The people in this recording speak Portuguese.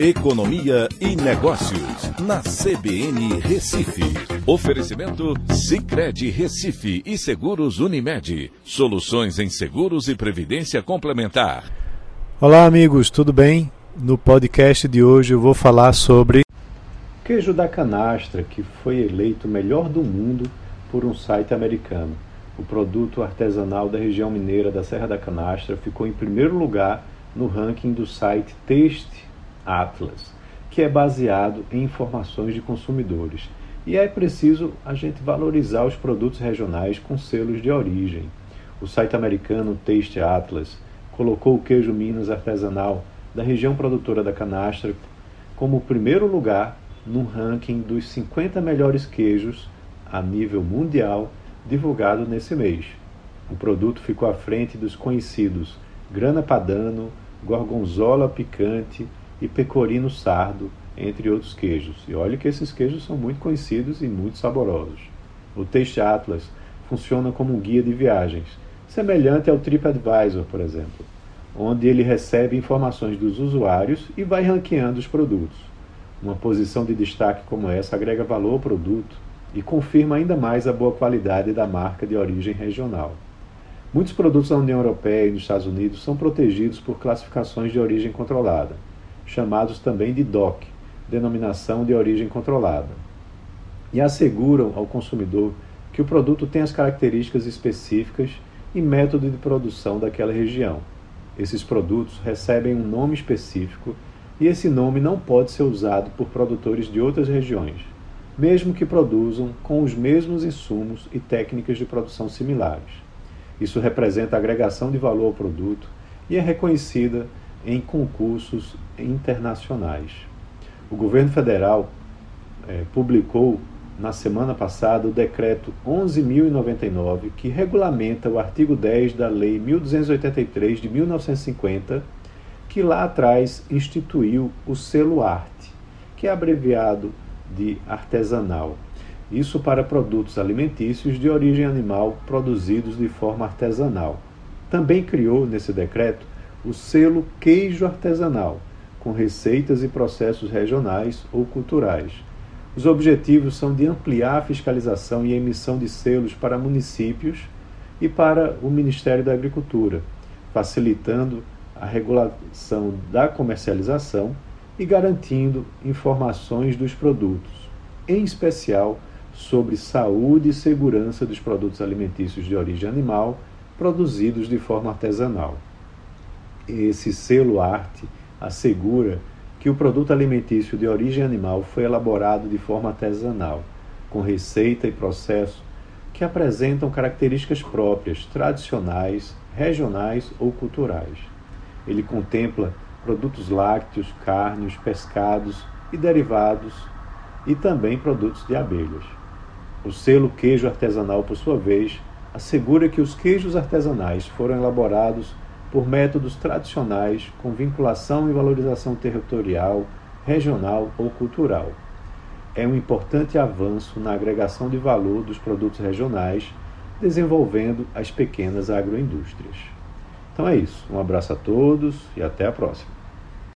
Economia e Negócios, na CBN Recife. Oferecimento Cicred Recife e Seguros Unimed. Soluções em seguros e previdência complementar. Olá, amigos, tudo bem? No podcast de hoje eu vou falar sobre queijo da canastra, que foi eleito o melhor do mundo por um site americano. O produto artesanal da região mineira da Serra da Canastra ficou em primeiro lugar no ranking do site Taste Atlas, que é baseado em informações de consumidores. E é preciso a gente valorizar os produtos regionais com selos de origem. O site americano Taste Atlas colocou o queijo Minas artesanal da região produtora da canastra como primeiro lugar no ranking dos 50 melhores queijos a nível mundial divulgado nesse mês. O produto ficou à frente dos conhecidos grana padano, gorgonzola picante e pecorino sardo, entre outros queijos. E olha que esses queijos são muito conhecidos e muito saborosos. O Taste Atlas funciona como um guia de viagens, semelhante ao TripAdvisor, por exemplo, onde ele recebe informações dos usuários e vai ranqueando os produtos. Uma posição de destaque como essa agrega valor ao produto e confirma ainda mais a boa qualidade da marca de origem regional. Muitos produtos da União Europeia e dos Estados Unidos são protegidos por classificações de origem controlada, chamados também de DOC, denominação de origem controlada, e asseguram ao consumidor que o produto tem as características específicas e método de produção daquela região. Esses produtos recebem um nome específico e esse nome não pode ser usado por produtores de outras regiões, mesmo que produzam com os mesmos insumos e técnicas de produção similares. Isso representa agregação de valor ao produto e é reconhecida em concursos internacionais. O governo federal é, publicou na semana passada o decreto 11.099, que regulamenta o artigo 10 da Lei 1283 de 1950, que lá atrás instituiu o selo arte, que é abreviado de artesanal. Isso para produtos alimentícios de origem animal produzidos de forma artesanal. Também criou, nesse decreto, o selo queijo artesanal, com receitas e processos regionais ou culturais. Os objetivos são de ampliar a fiscalização e emissão de selos para municípios e para o Ministério da Agricultura, facilitando a regulação da comercialização e garantindo informações dos produtos, em especial sobre saúde e segurança dos produtos alimentícios de origem animal produzidos de forma artesanal. Esse selo arte assegura que o produto alimentício de origem animal foi elaborado de forma artesanal, com receita e processo que apresentam características próprias, tradicionais, regionais ou culturais. Ele contempla produtos lácteos, carnes, pescados e derivados e também produtos de abelhas. O selo queijo artesanal, por sua vez, assegura que os queijos artesanais foram elaborados por métodos tradicionais com vinculação e valorização territorial, regional ou cultural. É um importante avanço na agregação de valor dos produtos regionais, desenvolvendo as pequenas agroindústrias. Então é isso. Um abraço a todos e até a próxima.